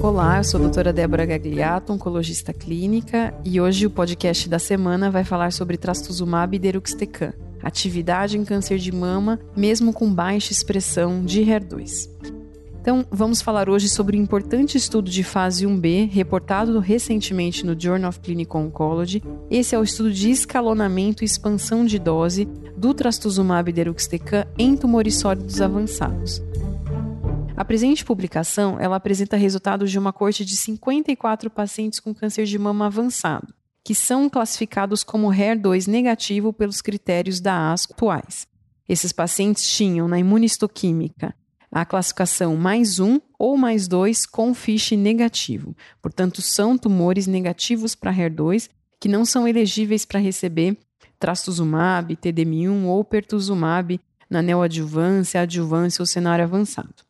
Olá, eu sou a doutora Débora Gagliato, oncologista clínica, e hoje o podcast da semana vai falar sobre trastuzumab e deruxtecan, atividade em câncer de mama, mesmo com baixa expressão de HER2. Então, vamos falar hoje sobre o importante estudo de fase 1B, reportado recentemente no Journal of Clinical Oncology. Esse é o estudo de escalonamento e expansão de dose do trastuzumab deruxtecan em tumores sólidos avançados. A presente publicação ela apresenta resultados de uma corte de 54 pacientes com câncer de mama avançado, que são classificados como HER2 negativo pelos critérios da ASCO atuais. Esses pacientes tinham na imunistoquímica a classificação mais um ou mais dois com FISH negativo. Portanto, são tumores negativos para HER2 que não são elegíveis para receber trastuzumab, TDM1 ou pertuzumab na neoadjuvância, adjuvância ou cenário avançado.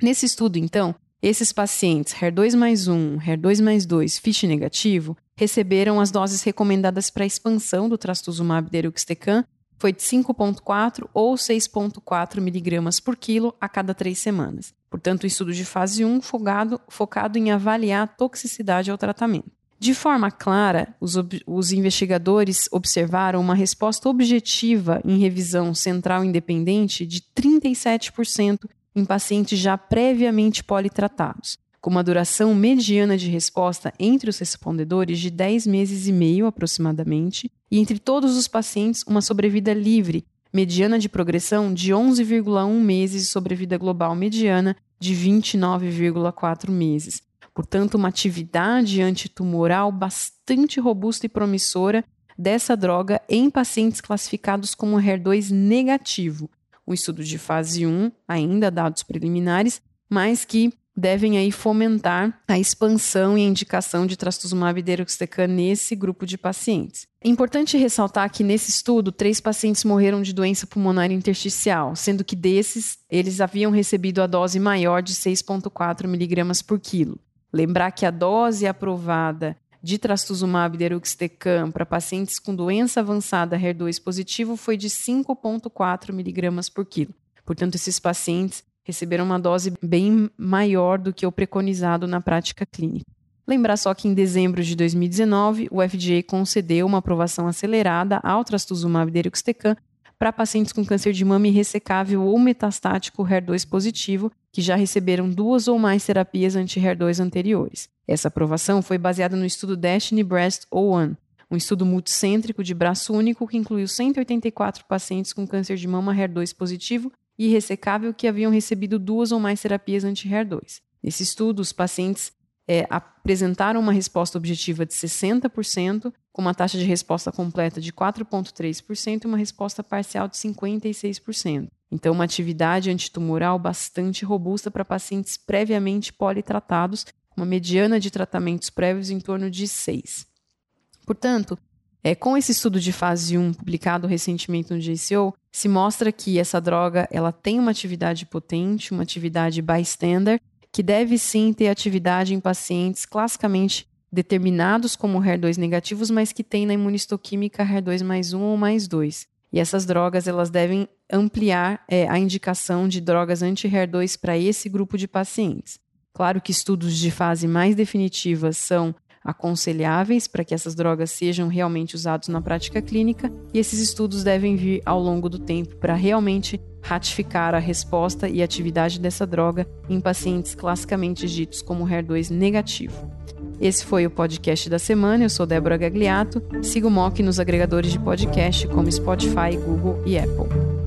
Nesse estudo, então, esses pacientes HER2 mais 1, HER2 mais 2, FISH negativo, receberam as doses recomendadas para expansão do trastuzumab deruxtecan, foi de 5,4 ou 6,4 miligramas por quilo a cada três semanas. Portanto, o estudo de fase 1 focado, focado em avaliar a toxicidade ao tratamento. De forma clara, os, os, investigadores observaram uma resposta objetiva em revisão central independente de 37% em pacientes já previamente politratados, com uma duração mediana de resposta entre os respondedores de 10 meses e meio aproximadamente, e entre todos os pacientes uma sobrevida livre, mediana de progressão de 11,1 meses e sobrevida global mediana de 29,4 meses. Portanto, uma atividade antitumoral bastante robusta e promissora dessa droga em pacientes classificados como HER2 negativo, um estudo de fase 1, ainda dados preliminares, mas que devem aí fomentar a expansão e a indicação de trastuzumab deruxtecan nesse grupo de pacientes. É importante ressaltar que nesse estudo, três pacientes morreram de doença pulmonar intersticial, sendo que desses, eles haviam recebido a dose maior de 6,4 miligramas por quilo. Lembrar que a dose aprovada de trastuzumab deruxtecan para pacientes com doença avançada HER2 positivo foi de 5,4 miligramas por quilo. Portanto, esses pacientes receberam uma dose bem maior do que o preconizado na prática clínica. Lembrar só que em dezembro de 2019, o FDA concedeu uma aprovação acelerada ao trastuzumab deruxtecan para pacientes com câncer de mama irressecável ou metastático HER2 positivo que já receberam duas ou mais terapias anti-HER2 anteriores. Essa aprovação foi baseada no estudo Destiny Breast 01, um estudo multicêntrico de braço único que incluiu 184 pacientes com câncer de mama HER2 positivo e irressecável que haviam recebido duas ou mais terapias anti-HER2. Nesse estudo, os pacientes é, apresentaram uma resposta objetiva de 60%, com uma taxa de resposta completa de 4,3% e uma resposta parcial de 56%. Então, uma atividade antitumoral bastante robusta para pacientes previamente politratados, uma mediana de tratamentos prévios em torno de 6. Portanto, é, com esse estudo de fase 1 publicado recentemente no JCO, se mostra que essa droga ela tem uma atividade potente, uma atividade bystander, que deve sim ter atividade em pacientes classicamente determinados como HER2 negativos, mas que têm na imunistoquímica HER2 mais 1 ou mais 2. E essas drogas elas devem ampliar é, a indicação de drogas anti-HER2 para esse grupo de pacientes. Claro que estudos de fase mais definitiva são aconselháveis para que essas drogas sejam realmente usadas na prática clínica, e esses estudos devem vir ao longo do tempo para realmente ratificar a resposta e atividade dessa droga em pacientes classicamente ditos como HER2 negativo. Esse foi o podcast da semana. Eu sou Débora Gagliato. Siga o MOC nos agregadores de podcast como Spotify, Google e Apple.